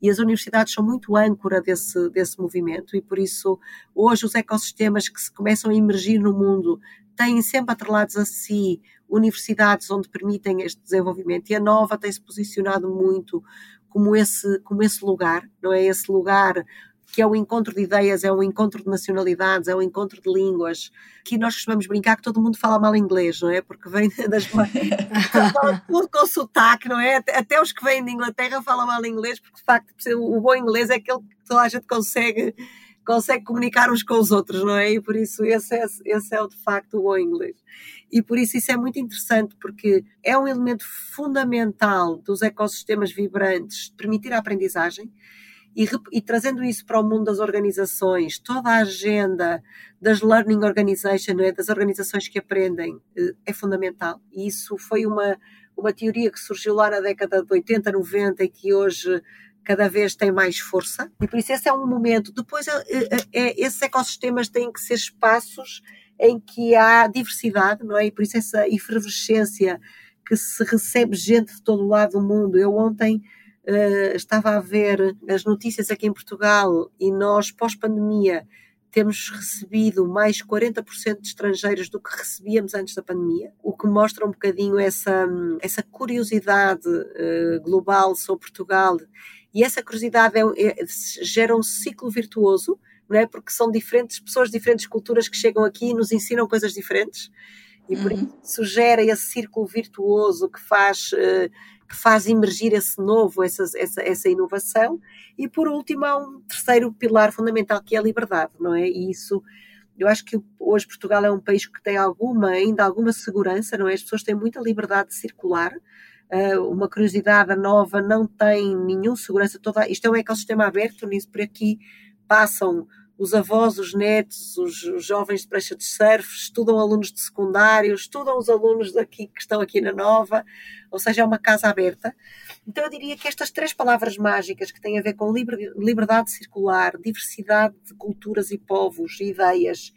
e as universidades são muito âncora desse, desse movimento, e por isso hoje os ecossistemas que se começam a emergir no mundo têm sempre atrelados a si universidades onde permitem este desenvolvimento e a Nova tem-se posicionado muito como esse, como esse lugar, não é? Esse lugar que é o encontro de ideias, é o encontro de nacionalidades, é o encontro de línguas, que nós costumamos brincar que todo mundo fala mal inglês, não é? Porque vem das... tudo com sotaque, não é? Até os que vêm de Inglaterra falam mal inglês, porque de facto o bom inglês é aquele que toda a gente consegue consegue comunicar uns com os outros, não é? E por isso esse é, esse é de facto o bom inglês. E por isso isso é muito interessante, porque é um elemento fundamental dos ecossistemas vibrantes permitir a aprendizagem. E, e, trazendo isso para o mundo das organizações, toda a agenda das learning organization, é? das organizações que aprendem, eh, é fundamental. E isso foi uma, uma teoria que surgiu lá na década de 80, 90 e que hoje cada vez tem mais força e por isso esse é um momento. Depois, é, é, é, esses ecossistemas têm que ser espaços em que há diversidade, não é? E por isso essa efervescência que se recebe gente de todo o lado do mundo. Eu ontem uh, estava a ver as notícias aqui em Portugal e nós, pós-pandemia, temos recebido mais 40% de estrangeiros do que recebíamos antes da pandemia, o que mostra um bocadinho essa, essa curiosidade uh, global sobre Portugal e essa curiosidade é, é, gera um ciclo virtuoso, não é? Porque são diferentes pessoas, diferentes culturas que chegam aqui e nos ensinam coisas diferentes. E por uhum. isso gera esse círculo virtuoso que faz, uh, que faz emergir esse novo, essa, essa, essa inovação. E por último, há um terceiro pilar fundamental que é a liberdade, não é? E isso, eu acho que hoje Portugal é um país que tem alguma, ainda alguma segurança, não é? As pessoas têm muita liberdade de circular uma curiosidade nova, não tem nenhuma segurança. Toda, isto é um ecossistema aberto, nisso por aqui passam os avós, os netos, os, os, jovens de prancha de surf, estudam alunos de secundário, estudam os alunos daqui que estão aqui na Nova, ou seja, é uma casa aberta. Então eu diria que estas três palavras mágicas que têm a ver com liberdade circular, diversidade de culturas e povos, ideias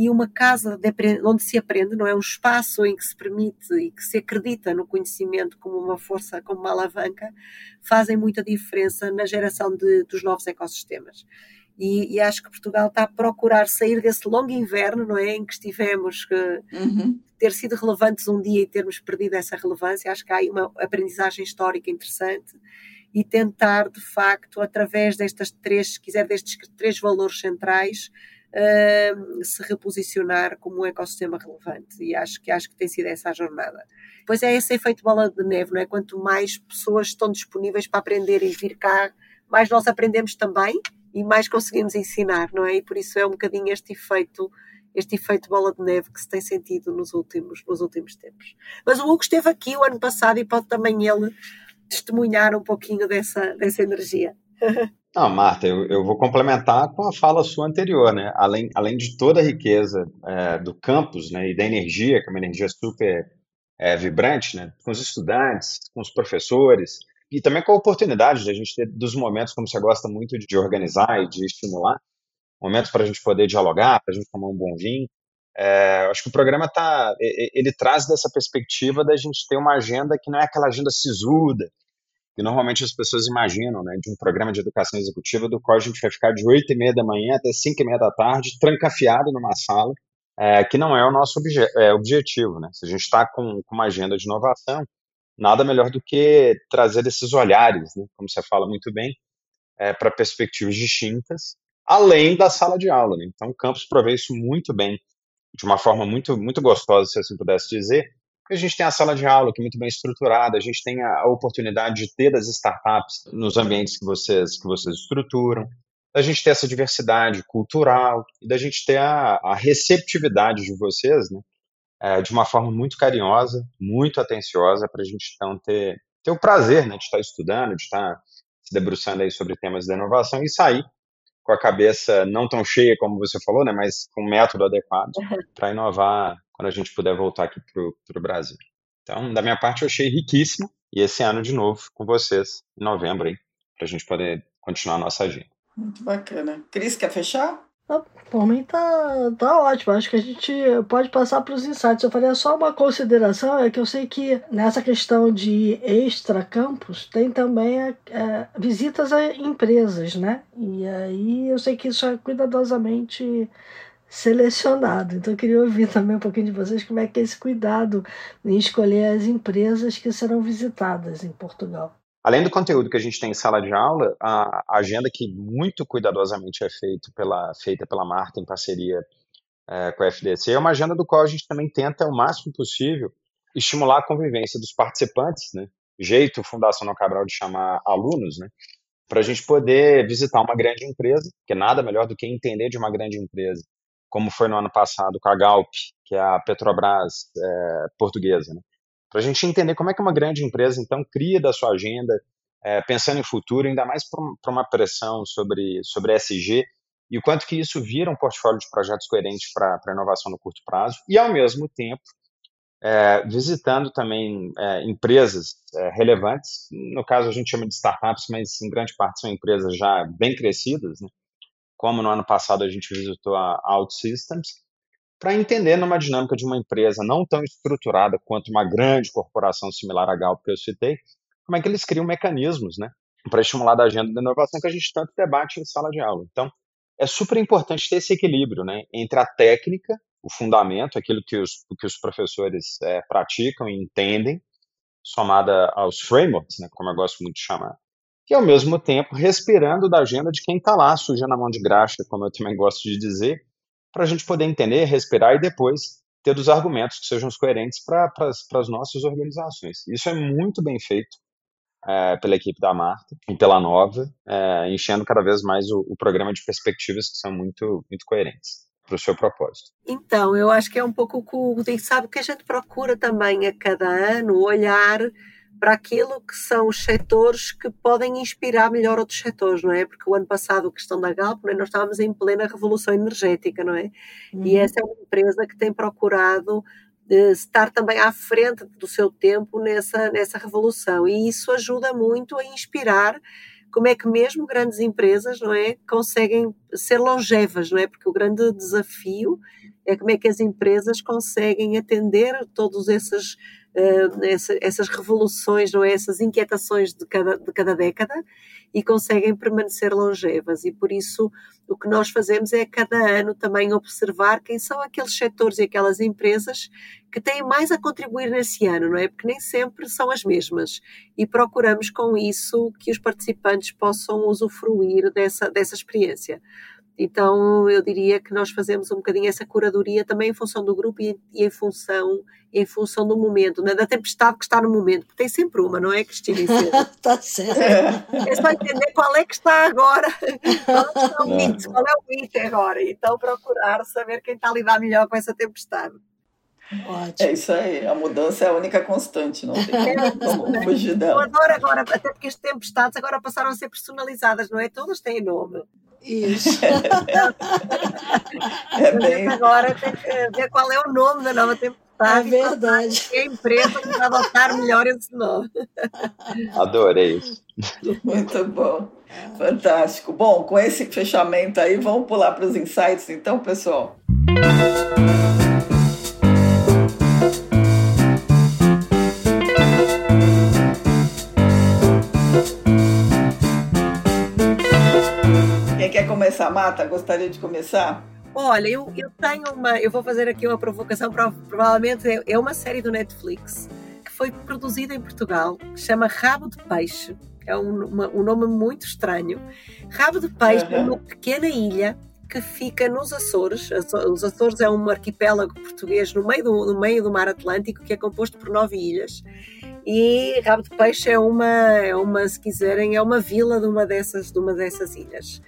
e uma casa de, onde se aprende, não é um espaço em que se permite e que se acredita no conhecimento como uma força, como uma alavanca, fazem muita diferença na geração de, dos novos ecossistemas. E, e, acho que Portugal está a procurar sair desse longo inverno, não é, em que estivemos uhum. ter sido relevantes um dia e termos perdido essa relevância. Acho que há aí uma aprendizagem histórica interessante e tentar, de facto, através destas três, se quiser, destes três valores centrais, se reposicionar como um ecossistema relevante e acho que acho que tem sido essa a jornada. Pois é esse efeito bola de neve, não é? Quanto mais pessoas estão disponíveis para aprender e vir cá, mais nós aprendemos também e mais conseguimos ensinar, não é? E por isso é um bocadinho este efeito este efeito bola de neve que se tem sentido nos últimos, nos últimos tempos. Mas o Hugo esteve aqui o ano passado e pode também ele testemunhar um pouquinho dessa, dessa energia. Não, Marta, eu, eu vou complementar com a fala sua anterior, né? Além, além de toda a riqueza é, do campus, né, e da energia, que é uma energia super é, vibrante, né, com os estudantes, com os professores, e também com a oportunidade de a gente ter dos momentos, como você gosta muito de organizar e de estimular, momentos para a gente poder dialogar, para a gente tomar um bom vinho. É, acho que o programa tá, ele traz dessa perspectiva da gente ter uma agenda que não é aquela agenda sisuda, normalmente as pessoas imaginam, né, de um programa de educação executiva do qual a gente vai ficar de 8 e meia da manhã até 5 e meia da tarde, trancafiado numa sala, é, que não é o nosso obje é, objetivo. Né? Se a gente está com, com, uma agenda de inovação, nada melhor do que trazer esses olhares, né, como você fala muito bem, é, para perspectivas distintas, além da sala de aula. Né? Então, o campus provê isso muito bem, de uma forma muito, muito gostosa, se assim pudesse dizer, a gente tem a sala de aula que é muito bem estruturada, a gente tem a, oportunidade de ter as startups nos ambientes que vocês, que vocês estruturam, da gente ter essa diversidade cultural e da gente ter a, a receptividade de vocês, né, é, de uma forma muito carinhosa, muito atenciosa, para a gente então ter, ter o prazer né, de estar estudando, de estar se debruçando aí sobre temas da inovação e sair com a cabeça não tão cheia como você falou, né, mas com um método adequado para inovar quando a gente puder voltar aqui para o Brasil. Então, da minha parte, eu achei riquíssimo e esse ano de novo com vocês, em novembro, para a gente poder continuar a nossa agenda. Muito bacana. Cris, quer fechar? Ah, por mim tá, tá ótimo. Acho que a gente pode passar para os insights. Eu faria só uma consideração, é que eu sei que nessa questão de extra-campus tem também é, é, visitas a empresas, né? E aí eu sei que isso é cuidadosamente selecionado. Então eu queria ouvir também um pouquinho de vocês como é que é esse cuidado em escolher as empresas que serão visitadas em Portugal. Além do conteúdo que a gente tem em sala de aula, a agenda que muito cuidadosamente é feito pela, feita pela Marta em parceria é, com a FDC é uma agenda do qual a gente também tenta, o máximo possível, estimular a convivência dos participantes, né? jeito Fundação No Cabral de chamar alunos, né? para a gente poder visitar uma grande empresa, que nada melhor do que entender de uma grande empresa, como foi no ano passado com a Galp, que é a Petrobras é, portuguesa, né? para a gente entender como é que uma grande empresa, então, cria da sua agenda, é, pensando em futuro, ainda mais para uma pressão sobre, sobre SG, e o quanto que isso vira um portfólio de projetos coerentes para a inovação no curto prazo, e, ao mesmo tempo, é, visitando também é, empresas é, relevantes, no caso a gente chama de startups, mas em grande parte são empresas já bem crescidas, né? Como no ano passado a gente visitou a OutSystems, para entender numa dinâmica de uma empresa não tão estruturada quanto uma grande corporação similar à Galp que eu citei, como é que eles criam mecanismos, né, para estimular a agenda da inovação que a gente tanto debate em sala de aula. Então, é super importante ter esse equilíbrio, né, entre a técnica, o fundamento, aquilo que os, que os professores é, praticam e entendem, somada aos frameworks, né, como eu gosto muito de chamar, e ao mesmo tempo respirando da agenda de quem está lá, sujando a mão de graxa, como eu também gosto de dizer, para a gente poder entender, respirar e depois ter os argumentos que sejam coerentes para as nossas organizações. Isso é muito bem feito é, pela equipe da Marta e pela Nova, é, enchendo cada vez mais o, o, programa de perspectivas que são muito, muito coerentes para o seu propósito. Então, eu acho que é um pouco o que sabe que a gente procura também a cada ano olhar para aquilo que são os setores que podem inspirar melhor outros setores, não é? Porque o ano passado, a questão da Galp, é? nós estávamos em plena revolução energética, não é? Uhum. E essa é uma empresa que tem procurado eh, estar também à frente do seu tempo nessa, nessa revolução. E isso ajuda muito a inspirar como é que mesmo grandes empresas, não é, conseguem ser longevas, não é? Porque o grande desafio é como é que as empresas conseguem atender todos esses uh, essa, essas revoluções, não é? essas inquietações de cada, de cada década e conseguem permanecer longevas. E por isso o que nós fazemos é cada ano também observar quem são aqueles setores e aquelas empresas que têm mais a contribuir nesse ano, não é? Porque nem sempre são as mesmas. E procuramos com isso que os participantes possam usufruir dessa, dessa experiência. Então, eu diria que nós fazemos um bocadinho essa curadoria também em função do grupo e, e em função em função do momento, né? da tempestade que está no momento, porque tem sempre uma, não é, Cristina? Está certo. É só entender qual é que está agora, qual é o hit, qual é o hit agora, então procurar saber quem está a lidar melhor com essa tempestade. Ótimo. É isso aí, a mudança é a única constante, não tem é, como fugir dela. Eu adoro agora, até porque as tempestades agora passaram a ser personalizadas, não é? Todas têm nome. Isso. é bem... Agora tem que ver qual é o nome da nova tempestade. É verdade. E a empresa que vai adotar melhor esse nome. Adorei isso. Muito bom. Fantástico. Bom, com esse fechamento aí, vamos pular para os insights, então, pessoal. começar, Mata? Gostaria de começar? Olha, eu, eu tenho uma. Eu vou fazer aqui uma provocação, provavelmente é, é uma série do Netflix que foi produzida em Portugal, que chama Rabo de Peixe. É um, uma, um nome muito estranho. Rabo de Peixe uhum. é uma pequena ilha que fica nos Açores. Os Açores é um arquipélago português no meio do, no meio do mar Atlântico que é composto por nove ilhas. E Rabo de Peixe é uma, é uma, se quiserem, é uma vila de uma dessas, de uma dessas ilhas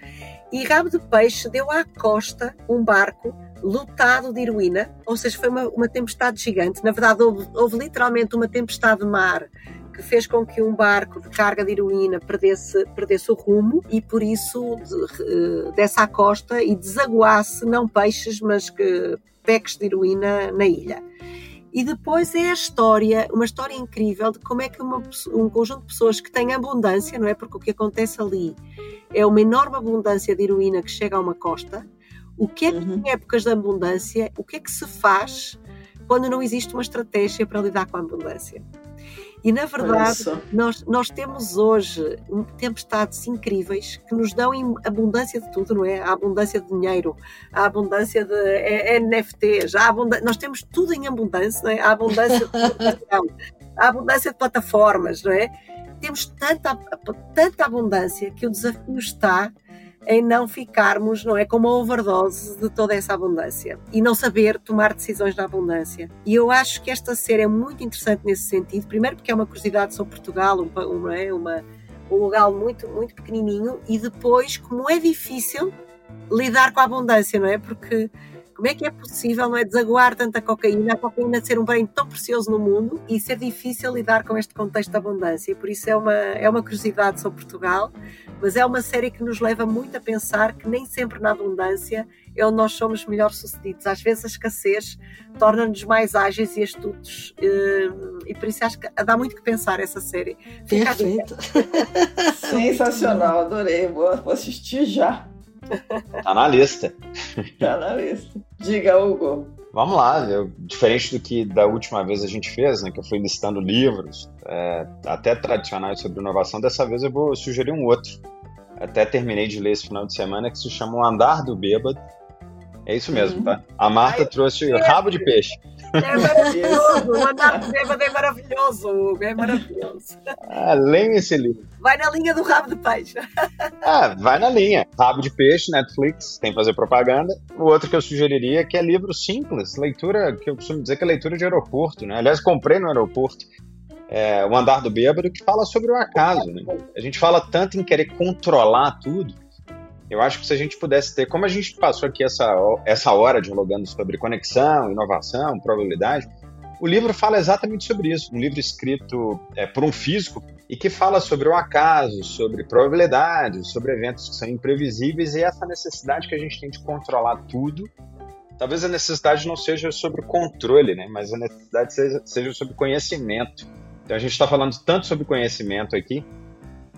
e Rabo de Peixe deu à costa um barco lotado de heroína, ou seja, foi uma, uma tempestade gigante. Na verdade, houve, houve, literalmente uma tempestade de mar que fez com que um barco de carga de heroína perdesse, perdesse o rumo e por isso de, desse à costa e desaguasse não peixes, mas que, peques de heroína na ilha. E depois é a história, uma história incrível de como é que uma, um conjunto de pessoas que tem abundância, não é? Porque o que acontece ali é uma enorme abundância de heroína que chega a uma costa. O que é que uhum. em épocas de abundância, o que é que se faz quando não existe uma estratégia para lidar com a abundância? E na verdade, nós, nós temos hoje tempestades incríveis que nos dão abundância de tudo, não é? A abundância de dinheiro, a abundância de NFTs, a abundância, nós temos tudo em abundância, não é? A abundância de a abundância de plataformas, não é? Temos tanta, tanta abundância que o desafio está em não ficarmos, não é, com uma overdose de toda essa abundância e não saber tomar decisões na abundância. E eu acho que esta série é muito interessante nesse sentido, primeiro porque é uma curiosidade sobre Portugal, um, uma, é, uma, um lugar muito, muito pequenininho, e depois como é difícil lidar com a abundância, não é? Porque como é que é possível não é, desaguar tanta cocaína, a cocaína ser um bem tão precioso no mundo e ser difícil lidar com este contexto de abundância? Por isso é uma, é uma curiosidade sobre Portugal, mas é uma série que nos leva muito a pensar que nem sempre na abundância é onde nós somos melhor sucedidos. Às vezes a escassez torna-nos mais ágeis e astutos eh, e por isso acho que dá muito que pensar essa série. Perfeito. Sensacional, adorei, vou assistir já. Tá na lista. Tá na lista. Diga, Hugo. Vamos lá, eu, diferente do que da última vez a gente fez, né, que eu fui listando livros, é, até tradicionais sobre inovação, dessa vez eu vou sugerir um outro. Até terminei de ler esse final de semana, que se chama O Andar do Bêbado. É isso mesmo, uhum. tá? A Marta Ai, trouxe o rabo de peixe. É maravilhoso, o Andar Bêbado é maravilhoso, Hugo, é maravilhoso. Ah, leia esse livro. Vai na linha do rabo de peixe. Ah, vai na linha. Rabo de peixe, Netflix, tem que fazer propaganda. O outro que eu sugeriria é que é livro simples, leitura, que eu costumo dizer que é leitura de aeroporto, né? Aliás, comprei no aeroporto. É, o Andar do Bêbado, que fala sobre o acaso. Né? A gente fala tanto em querer controlar tudo, eu acho que se a gente pudesse ter, como a gente passou aqui essa, essa hora dialogando sobre conexão, inovação, probabilidade, o livro fala exatamente sobre isso. Um livro escrito é, por um físico e que fala sobre o acaso, sobre probabilidades, sobre eventos que são imprevisíveis e essa necessidade que a gente tem de controlar tudo. Talvez a necessidade não seja sobre controle, né? mas a necessidade seja, seja sobre conhecimento. Então a gente está falando tanto sobre conhecimento aqui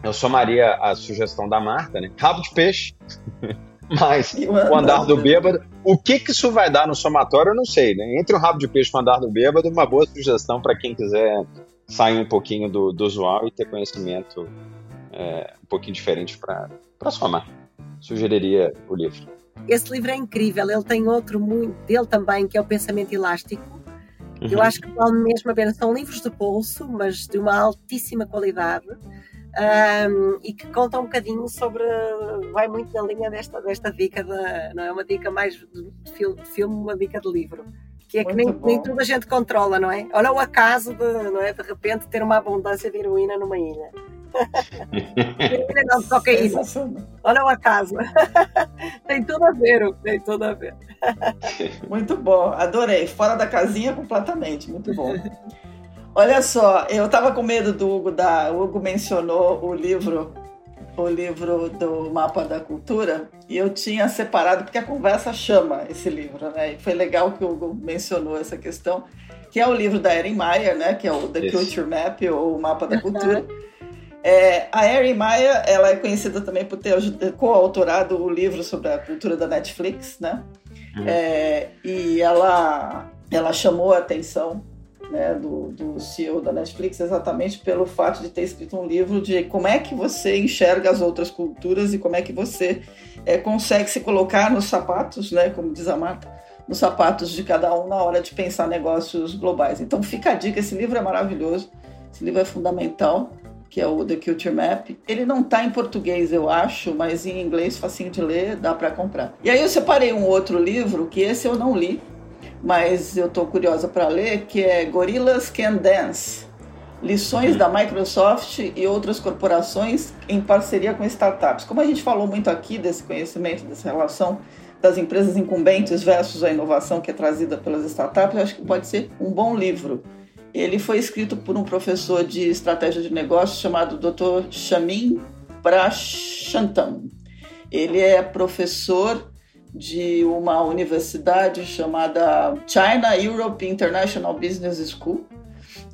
eu somaria a sugestão da Marta, né? Rabo de peixe. Mas o andar do bêbado, o que, que isso vai dar no somatório, eu não sei, né? Entre o rabo de peixe e o andar do bêbado, uma boa sugestão para quem quiser sair um pouquinho do, do usual e ter conhecimento é, um pouquinho diferente para somar. Sugeriria o livro. Esse livro é incrível, ele tem outro muito dele também, que é o Pensamento Elástico. Uhum. Eu acho que vale mesmo a pena. São livros de bolso, mas de uma altíssima qualidade um, e que conta um bocadinho sobre. vai muito na linha desta, desta dica, de, não é uma dica mais de filme, uma dica de livro. Que é que nem, nem toda a gente controla, não é? Olha o acaso de, não é, de repente ter uma abundância de heroína numa ilha. não, de cocaína. Olha o acaso. tem tudo a ver, tem tudo a ver. muito bom, adorei. Fora da casinha completamente, muito bom. Olha só, eu estava com medo do Hugo da. O Hugo mencionou o livro, o livro do Mapa da Cultura, e eu tinha separado, porque a conversa chama esse livro, né? E foi legal que o Hugo mencionou essa questão, que é o livro da Erin Meyer, né? Que é o The Culture Map, ou o Mapa da Cultura. É, a Erin Meyer, ela é conhecida também por ter coautorado o livro sobre a cultura da Netflix, né? Uhum. É, e ela, ela chamou a atenção né, do, do CEO da Netflix exatamente pelo fato de ter escrito um livro de como é que você enxerga as outras culturas e como é que você é, consegue se colocar nos sapatos, né, como diz a Marta, nos sapatos de cada um na hora de pensar negócios globais. Então fica a dica, esse livro é maravilhoso, esse livro é fundamental, que é o The Culture Map. Ele não está em português, eu acho, mas em inglês facinho de ler, dá para comprar. E aí eu separei um outro livro, que esse eu não li, mas eu estou curiosa para ler, que é Gorillas Can Dance. Lições da Microsoft e outras corporações em parceria com startups. Como a gente falou muito aqui desse conhecimento, dessa relação das empresas incumbentes versus a inovação que é trazida pelas startups, eu acho que pode ser um bom livro. Ele foi escrito por um professor de estratégia de negócios chamado Dr. Shamin Prashantam. Ele é professor de uma universidade chamada China Europe International Business School.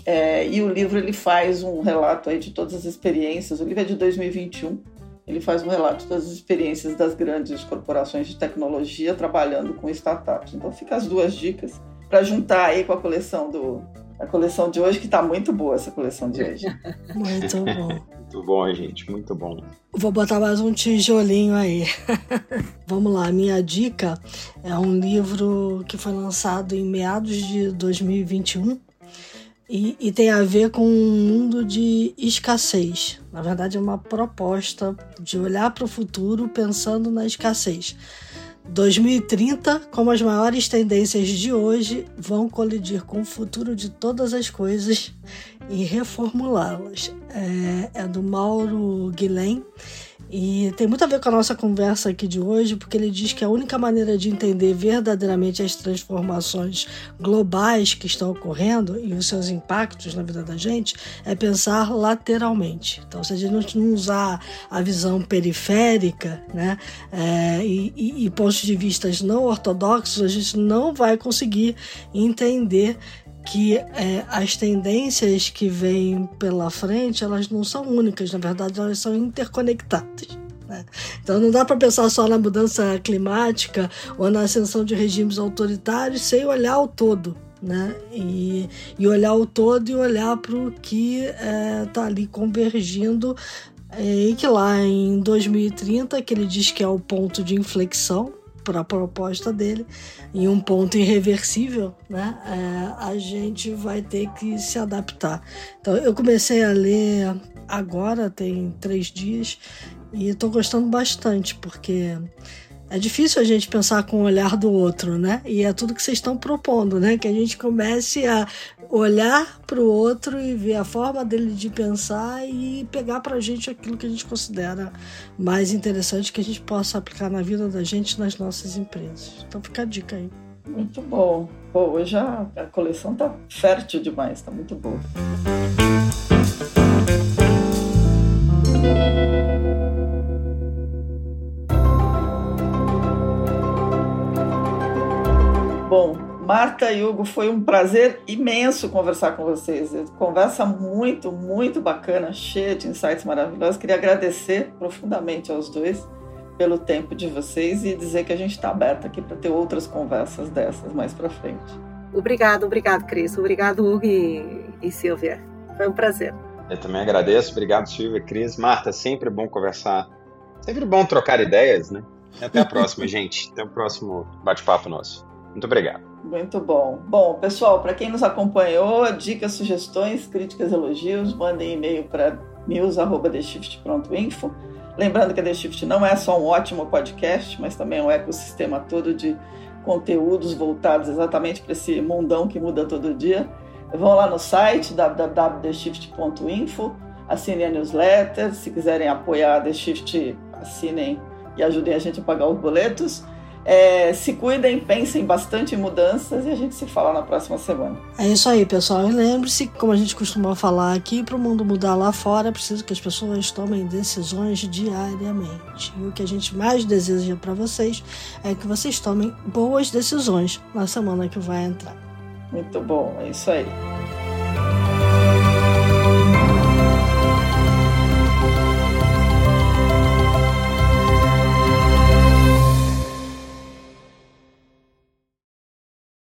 É, e o livro ele faz um relato aí de todas as experiências. O livro é de 2021. Ele faz um relato das experiências das grandes corporações de tecnologia trabalhando com startups. Então fica as duas dicas para juntar aí com a coleção do a coleção de hoje que está muito boa essa coleção de hoje. Muito bom. Muito bom, gente, muito bom. Vou botar mais um tijolinho aí. Vamos lá, minha dica é um livro que foi lançado em meados de 2021 e, e tem a ver com um mundo de escassez. Na verdade, é uma proposta de olhar para o futuro pensando na escassez. 2030, como as maiores tendências de hoje, vão colidir com o futuro de todas as coisas e reformulá-las. É, é do Mauro Guilhem e tem muito a ver com a nossa conversa aqui de hoje, porque ele diz que a única maneira de entender verdadeiramente as transformações globais que estão ocorrendo e os seus impactos na vida da gente é pensar lateralmente. Então, se a gente não usar a visão periférica né, é, e, e, e pontos de vistas não ortodoxos, a gente não vai conseguir entender que é, as tendências que vêm pela frente elas não são únicas, na verdade elas são interconectadas. Né? Então não dá para pensar só na mudança climática ou na ascensão de regimes autoritários sem olhar o todo. Né? E, e olhar o todo e olhar para o que está é, tá ali convergindo é, e que lá em 2030, que ele diz que é o ponto de inflexão, para a proposta dele, em um ponto irreversível, né? É, a gente vai ter que se adaptar. Então, eu comecei a ler agora, tem três dias, e estou gostando bastante, porque é difícil a gente pensar com o olhar do outro, né? E é tudo que vocês estão propondo, né? Que a gente comece a olhar para o outro e ver a forma dele de pensar e pegar para a gente aquilo que a gente considera mais interessante que a gente possa aplicar na vida da gente nas nossas empresas. Então fica a dica aí. Muito bom. Pô, hoje a, a coleção tá fértil demais, tá muito boa. Marta e Hugo, foi um prazer imenso conversar com vocês. Conversa muito, muito bacana, cheia de insights maravilhosos. Queria agradecer profundamente aos dois pelo tempo de vocês e dizer que a gente está aberto aqui para ter outras conversas dessas mais para frente. Obrigado, obrigado, Cris. Obrigado, Hugo e, e Silvia. Foi um prazer. Eu também agradeço. Obrigado, Silvia, Cris. Marta, sempre bom conversar. Sempre bom trocar ideias, né? Até a próxima, gente. Até o próximo bate-papo nosso. Muito obrigado. Muito bom. Bom, pessoal, para quem nos acompanhou, dicas, sugestões, críticas, elogios, mandem e-mail para news@theshift.info. Lembrando que a The Shift não é só um ótimo podcast, mas também é um ecossistema todo de conteúdos voltados exatamente para esse mundão que muda todo dia. Vão lá no site www.theshift.info, assinem a newsletter, se quiserem apoiar a The Shift, assinem e ajudem a gente a pagar os boletos. É, se cuidem, pensem bastante em mudanças e a gente se fala na próxima semana. É isso aí, pessoal. E lembre-se, como a gente costuma falar aqui, para o mundo mudar lá fora, é preciso que as pessoas tomem decisões diariamente. E o que a gente mais deseja para vocês é que vocês tomem boas decisões na semana que vai entrar. Muito bom, é isso aí.